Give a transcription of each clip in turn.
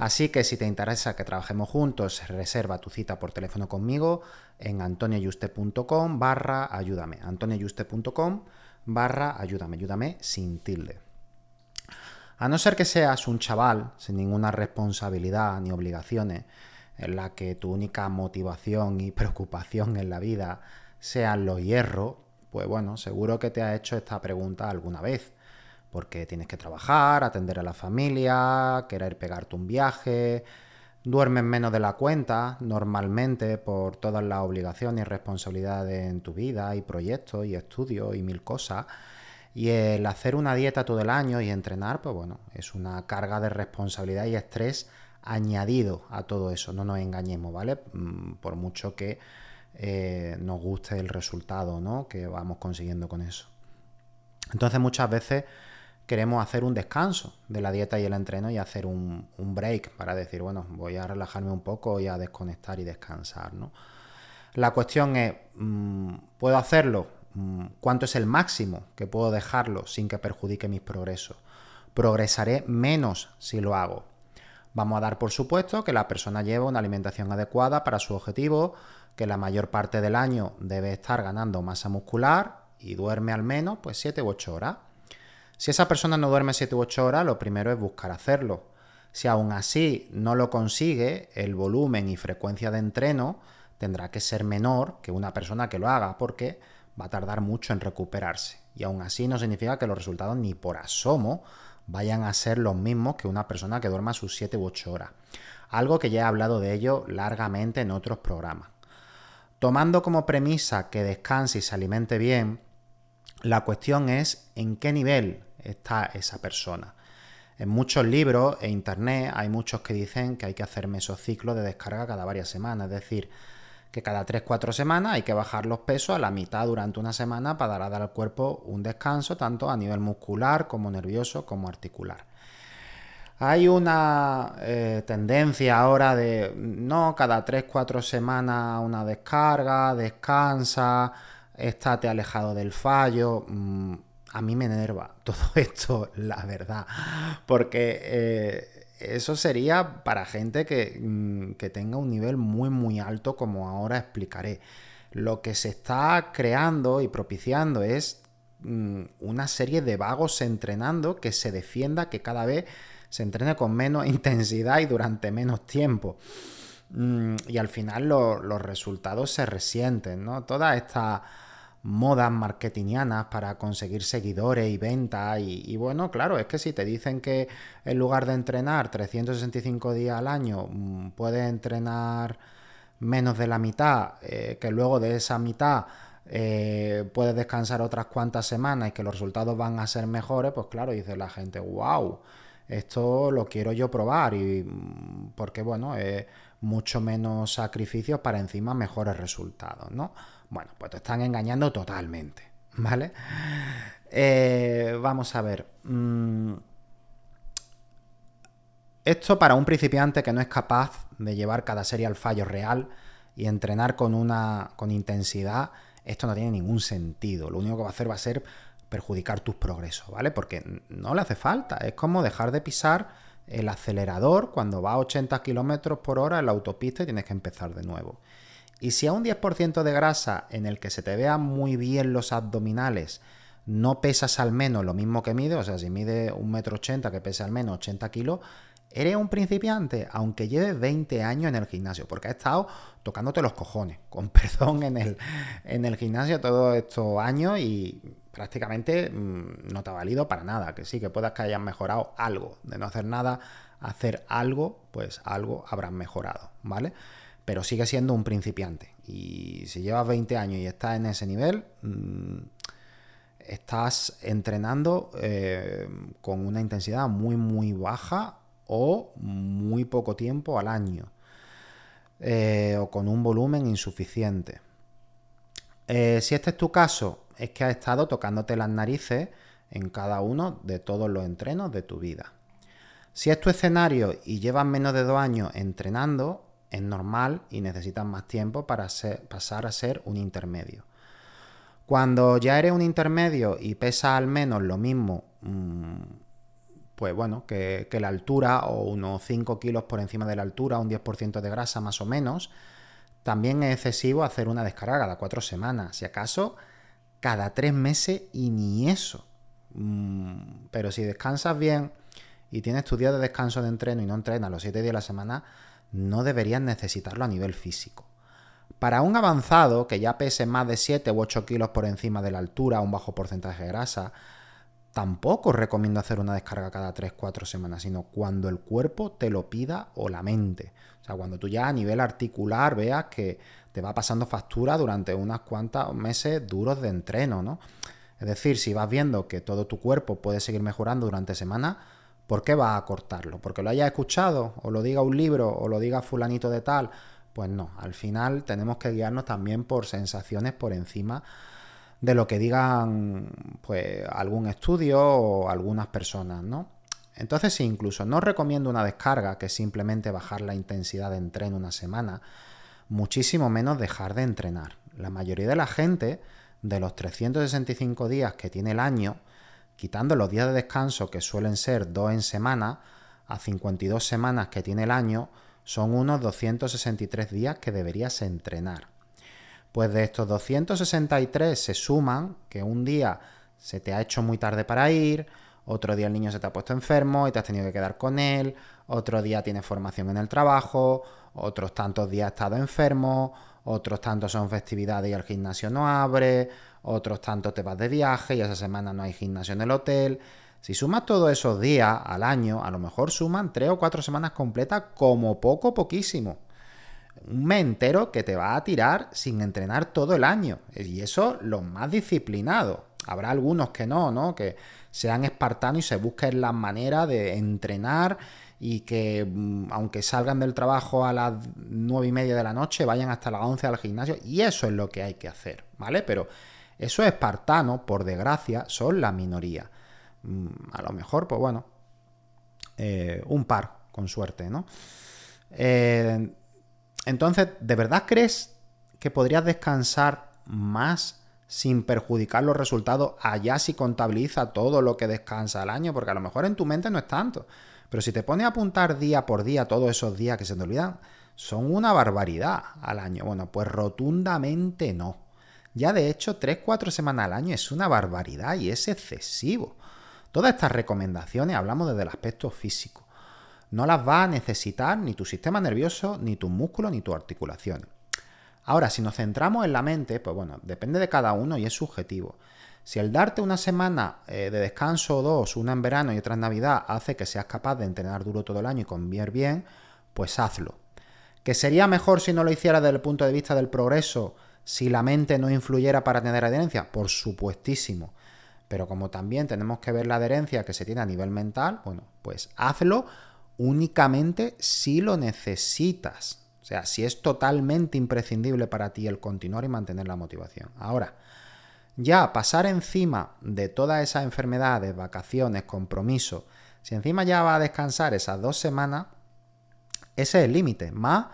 Así que si te interesa que trabajemos juntos, reserva tu cita por teléfono conmigo en antonioyuste.com barra ayúdame. antonioyuste.com barra ayúdame, ayúdame sin tilde. A no ser que seas un chaval sin ninguna responsabilidad ni obligaciones, en la que tu única motivación y preocupación en la vida sean los hierros, pues bueno, seguro que te ha hecho esta pregunta alguna vez porque tienes que trabajar, atender a la familia, querer pegarte un viaje, duermes menos de la cuenta normalmente por todas las obligaciones y responsabilidades en tu vida y proyectos y estudios y mil cosas. Y el hacer una dieta todo el año y entrenar, pues bueno, es una carga de responsabilidad y estrés añadido a todo eso, no nos engañemos, ¿vale? Mm, por mucho que eh, nos guste el resultado, ¿no? Que vamos consiguiendo con eso. Entonces muchas veces queremos hacer un descanso de la dieta y el entreno y hacer un, break para decir, bueno, voy a relajarme un poco y a desconectar y descansar, ¿no? La cuestión es, mm, ¿puedo hacerlo? Mm, ¿Cuánto es el máximo que puedo dejarlo sin que perjudique mis progresos? Progresaré menos si lo hago. Vamos a dar por supuesto que la persona lleva una alimentación adecuada para su objetivo, que la mayor parte del año debe estar ganando masa muscular y duerme al menos pues 7 u 8 horas. Si esa persona no duerme 7 u 8 horas, lo primero es buscar hacerlo. Si aún así no lo consigue, el volumen y frecuencia de entreno tendrá que ser menor que una persona que lo haga porque va a tardar mucho en recuperarse. Y aún así no significa que los resultados ni por asomo vayan a ser los mismos que una persona que duerma sus 7 u 8 horas. Algo que ya he hablado de ello largamente en otros programas. Tomando como premisa que descanse y se alimente bien, la cuestión es en qué nivel está esa persona. En muchos libros e internet hay muchos que dicen que hay que hacer mesociclos de descarga cada varias semanas, es decir, que cada 3-4 semanas hay que bajar los pesos a la mitad durante una semana para dar al cuerpo un descanso tanto a nivel muscular como nervioso como articular. Hay una eh, tendencia ahora de no, cada 3-4 semanas una descarga, descansa, estate alejado del fallo. Mm, a mí me enerva todo esto, la verdad, porque eh, eso sería para gente mm, que, tenga un nivel muy, muy alto, como ahora explicaré. Lo que se está creando y propiciando es mm, una serie de vagos entrenando que se defienda que cada vez se entrene con menos intensidad y durante menos tiempo. Mm, y al final los resultados se resienten, ¿no? Toda esta modas marketingianas para conseguir seguidores y ventas. Y, bueno, claro, es que si te dicen que en lugar de entrenar 365 días al año, mm, puedes entrenar menos de la mitad, eh, que luego de esa mitad eh, puedes descansar otras cuantas semanas y que los resultados van a ser mejores, pues claro, dice la gente, wow, esto lo quiero yo probar y mm, porque bueno, es mucho menos sacrificios para encima mejores resultados, ¿no? Bueno, pues te están engañando totalmente, ¿vale? Eh, vamos a ver. Mm, esto para un principiante que no es capaz de llevar cada serie al fallo real y entrenar con una con intensidad, esto no tiene ningún sentido. Lo único que va a hacer va a ser perjudicar tus progresos, ¿vale? Porque no le hace falta. Es como dejar de pisar el acelerador cuando va a 80 kilómetros por hora en la autopista y tienes que empezar de nuevo. Y si a un 10% de grasa en el que se te vean muy bien los abdominales no pesas al menos lo mismo que mide, o sea, si mide un metro ochenta que pese al menos 80 kilos, eres un principiante, aunque lleves 20 años en el gimnasio, porque has estado tocándote los cojones, con perdón, en el, en el gimnasio todos estos años y prácticamente mm, no te ha valido para nada. Que sí, que puedas que hayas mejorado algo, de no hacer nada, hacer algo, pues algo habrás mejorado, ¿vale? Pero sigue siendo un principiante. Y si llevas 20 años y estás en ese nivel, mm, estás entrenando eh, con una intensidad muy, muy baja o muy poco tiempo al año. Eh, o con un volumen insuficiente. Eh, si este es tu caso, es que has estado tocándote las narices en cada uno de todos los entrenos de tu vida. Si es tu escenario y llevas menos de dos años entrenando, es normal y necesitas más tiempo para pasar a ser un intermedio. Cuando ya eres un intermedio y pesas al menos lo mismo, mm, pues bueno, que, la altura o unos 5 kilos por encima de la altura, un 10% de grasa más o menos, también es excesivo hacer una descarga cada cuatro semanas, si acaso cada tres meses y ni eso. Mm, pero si descansas bien y tienes tu día de descanso de entreno y no entrenas los 7 días de la semana, no deberías necesitarlo a nivel físico. Para un avanzado que ya pese más de 7 u 8 kilos por encima de la altura, un bajo porcentaje de grasa, tampoco recomiendo hacer una descarga cada 3-4 semanas, sino cuando el cuerpo te lo pida o la mente. O sea, cuando tú ya a nivel articular veas que te va pasando factura durante unas cuantas meses duros de entreno, ¿no? Es decir, si vas viendo que todo tu cuerpo puede seguir mejorando durante semanas, ¿por qué vas a cortarlo? ¿Porque lo hayas escuchado? ¿O lo diga un libro? ¿O lo diga fulanito de tal? Pues no, al final tenemos que guiarnos también por sensaciones por encima de lo que digan pues algún estudio o algunas personas, ¿no? Entonces, si incluso no recomiendo una descarga, que simplemente bajar la intensidad de entreno una semana, muchísimo menos dejar de entrenar. La mayoría de la gente, de los 365 días que tiene el año, quitando los días de descanso que suelen ser dos en semana, a 52 semanas que tiene el año, son unos 263 días que deberías entrenar. Pues de estos 263 se suman que un día se te ha hecho muy tarde para ir, otro día el niño se te ha puesto enfermo y te has tenido que quedar con él, otro día tienes formación en el trabajo, otros tantos días has estado enfermo, otros tantos son festividades y el gimnasio no abre, otros tantos te vas de viaje y esa semana no hay gimnasio en el hotel. Si sumas todos esos días al año, a lo mejor suman tres o cuatro semanas completas como poco, poquísimo un mes entero que te va a tirar sin entrenar todo el año. Y eso los más disciplinados. Habrá algunos que no, ¿no? Que sean espartanos y se busquen la manera de entrenar y que mm, aunque salgan del trabajo a las nueve y media de la noche, vayan hasta las 11 al gimnasio. Y eso es lo que hay que hacer, ¿vale? Pero esos espartanos, por desgracia, son la minoría. Mm, a lo mejor, pues bueno, eh, un par, con suerte, ¿no? Eh, entonces, ¿de verdad crees que podrías descansar más sin perjudicar los resultados allá si contabiliza todo lo que descansa al año? Porque a lo mejor en tu mente no es tanto. Pero si te pones a apuntar día por día todos esos días que se te olvidan, son una barbaridad al año. Bueno, pues rotundamente no. Ya de hecho, 3-4 semanas al año es una barbaridad y es excesivo. Todas estas recomendaciones hablamos desde el aspecto físico no las va a necesitar ni tu sistema nervioso, ni tus músculos, ni tu articulación. Ahora, si nos centramos en la mente, pues bueno, depende de cada uno y es subjetivo. Si el darte una semana eh, de descanso o dos, una en verano y otra en Navidad, hace que seas capaz de entrenar duro todo el año y convivir bien, pues hazlo. ¿Que sería mejor si no lo hicieras desde el punto de vista del progreso, si la mente no influyera para tener adherencia? Por supuestísimo. Pero como también tenemos que ver la adherencia que se tiene a nivel mental, bueno, pues hazlo únicamente si lo necesitas. O sea, si es totalmente imprescindible para ti el continuar y mantener la motivación. Ahora, ya pasar encima de todas esas enfermedades, vacaciones, compromiso, si encima ya va a descansar esas dos semanas, ese es el límite. Más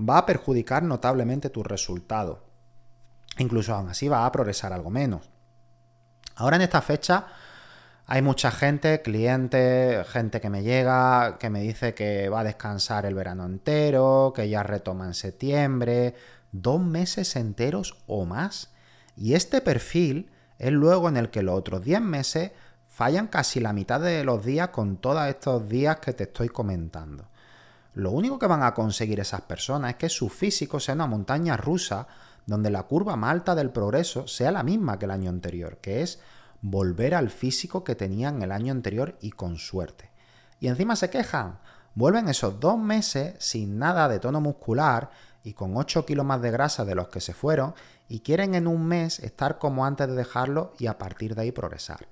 va a perjudicar notablemente tu resultado. Incluso aún así va a progresar algo menos. Ahora en esta fecha hay mucha gente, clientes, gente que me llega, que me dice que va a descansar el verano entero, que ya retoma en septiembre, dos meses enteros o más. Y este perfil es luego en el que los otros 10 meses fallan casi la mitad de los días con todos estos días que te estoy comentando. Lo único que van a conseguir esas personas es que su físico sea una montaña rusa donde la curva más alta del progreso sea la misma que el año anterior, que es volver al físico que tenían el año anterior y con suerte. Y encima se quejan, vuelven esos dos meses sin nada de tono muscular y con 8 kilos más de grasa de los que se fueron y quieren en un mes estar como antes de dejarlo y a partir de ahí progresar.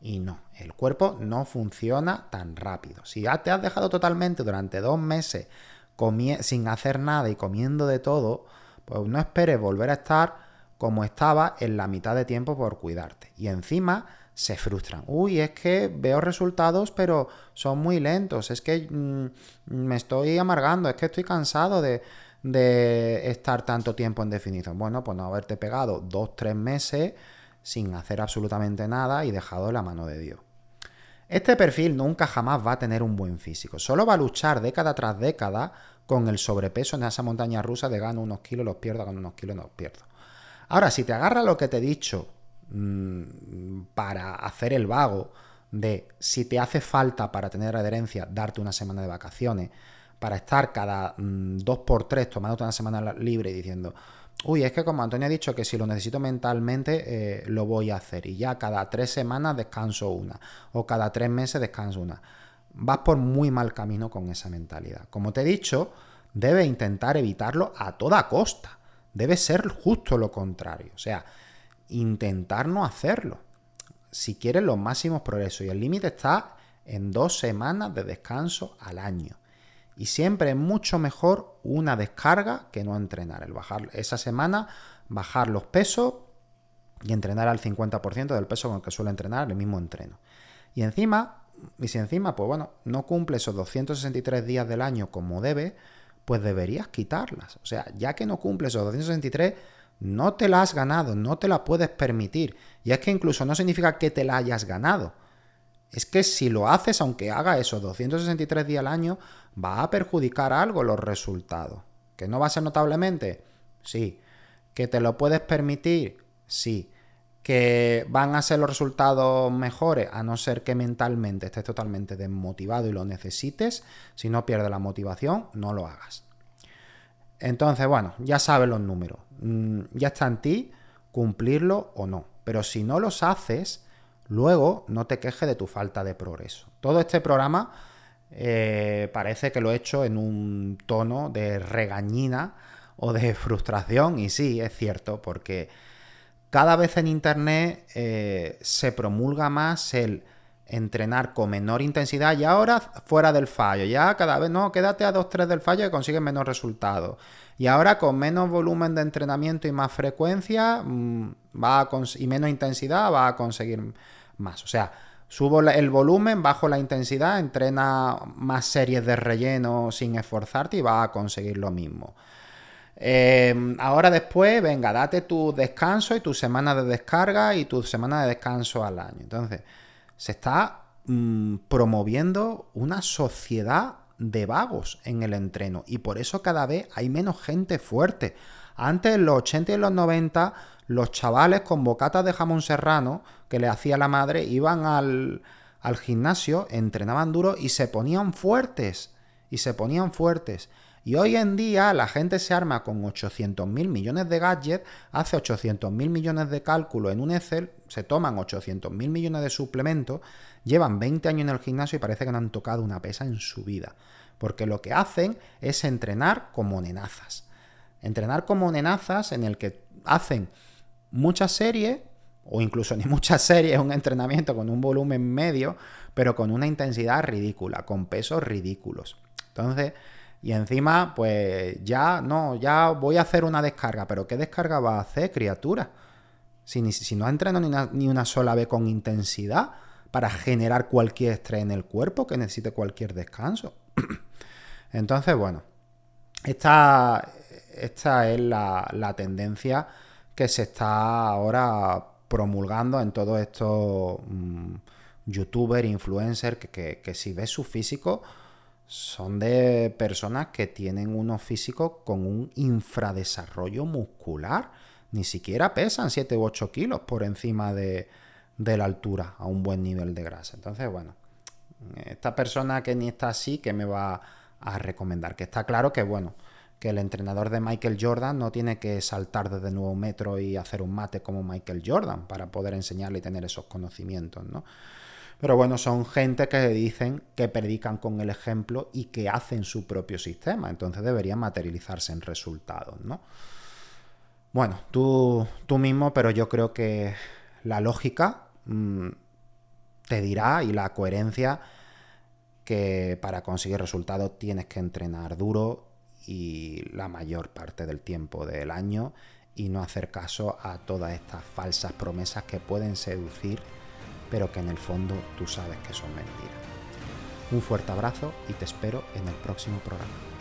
Y no, el cuerpo no funciona tan rápido. Si ya te has dejado totalmente durante dos meses sin hacer nada y comiendo de todo, pues no esperes volver a estar como estaba en la mitad de tiempo por cuidarte. Y encima se frustran. Uy, es que veo resultados, pero son muy lentos. Es que mm, me estoy amargando, es que estoy cansado de, de estar tanto tiempo en definición. Bueno, pues no haberte pegado dos, tres meses sin hacer absolutamente nada y dejado la mano de Dios. Este perfil nunca jamás va a tener un buen físico. Solo va a luchar década tras década con el sobrepeso en esa montaña rusa de gano unos kilos, los pierdo, gano unos kilos, los pierdo. Ahora, si te agarra lo que te he dicho mm, para hacer el vago de si te hace falta para tener adherencia darte una semana de vacaciones, para estar cada mm, dos por tres tomándote una semana libre y diciendo, uy, es que como Antonio ha dicho que si lo necesito mentalmente, eh, lo voy a hacer. Y ya cada tres semanas descanso una. O cada tres meses descanso una. Vas por muy mal camino con esa mentalidad. Como te he dicho, debes intentar evitarlo a toda costa. Debe ser justo lo contrario. O sea, intentar no hacerlo. Si quieres los máximos progresos. Y el límite está en dos semanas de descanso al año. Y siempre es mucho mejor una descarga que no entrenar. El bajar esa semana, bajar los pesos y entrenar al 50% del peso con el que suele entrenar el mismo entreno. Y encima, y si encima, pues bueno, no cumple esos 263 días del año como debe, pues deberías quitarlas. O sea, ya que no cumples esos 263, no te la has ganado, no te la puedes permitir. Y es que incluso no significa que te la hayas ganado. Es que si lo haces, aunque haga esos 263 días al año, va a perjudicar algo los resultados. ¿Que no va a ser notablemente? Sí. ¿Que te lo puedes permitir? Sí. ¿Que van a ser los resultados mejores? A no ser que mentalmente estés totalmente desmotivado y lo necesites. Si no pierdes la motivación, no lo hagas. Entonces, bueno, ya sabes los números. Mm, ya está en ti cumplirlo o no. Pero si no los haces, luego no te quejes de tu falta de progreso. Todo este programa eh, parece que lo he hecho en un tono de regañina o de frustración. Y sí, es cierto, porque cada vez en Internet eh, se promulga más el entrenar con menor intensidad y ahora fuera del fallo. Ya cada vez, no, quédate a 2-3 del fallo y consigues menos resultados. Y ahora con menos volumen de entrenamiento y más frecuencia mm, va y menos intensidad va a conseguir más. O sea, subo el volumen, bajo la intensidad, entrena más series de relleno sin esforzarte y va a conseguir lo mismo. Em, ahora después, venga, date tu descanso y tu semana de descarga y tu semana de descanso al año. Entonces, se está mm, promoviendo una sociedad de vagos en el entreno y por eso cada vez hay menos gente fuerte. Antes, en los 80 y los 90, los chavales con bocatas de jamón serrano que le hacía la madre iban al, al gimnasio, entrenaban duro y se ponían fuertes. Y se ponían fuertes. Y hoy en día la gente se arma con 800 mil millones de gadgets, hace 800 mil millones de cálculos en un Excel, se toman 800 mil millones de suplementos, llevan 20 años en el gimnasio y parece que no han tocado una pesa en su vida. Porque lo que hacen es entrenar como nenazas. Entrenar como nenazas en el que hacen muchas series, o incluso ni muchas series, un entrenamiento con un volumen medio, pero con una intensidad ridícula, con pesos ridículos. Entonces, y encima, pues ya, no, ya voy a hacer una descarga. Pero ¿qué descarga va a hacer, criatura? Si, si no entreno ni una, ni una sola vez con intensidad para generar cualquier estrés en el cuerpo que necesite cualquier descanso. Entonces, bueno, esta, esta es la, tendencia que se está ahora promulgando en todos estos mm, youtubers, influencers, que, que, si ves su físico, son de personas que tienen unos físicos con un infradesarrollo muscular. Ni siquiera pesan 7 u 8 kilos por encima de, de la altura a un buen nivel de grasa. Entonces, bueno, esta persona que ni está así, que me va a recomendar? Que está claro que, bueno, que el entrenador de Michael Jordan no tiene que saltar desde nuevo metro y hacer un mate como Michael Jordan para poder enseñarle y tener esos conocimientos, ¿no? Pero bueno, son gente que dicen que predican con el ejemplo y que hacen su propio sistema, entonces deberían materializarse en resultados, ¿no? Bueno, tú, tú mismo, pero yo creo que la lógica mm, te dirá y la coherencia que para conseguir resultados tienes que entrenar duro y la mayor parte del tiempo del año y no hacer caso a todas estas falsas promesas que pueden seducir, pero que en el fondo tú sabes que son mentiras. Un fuerte abrazo y te espero en el próximo programa.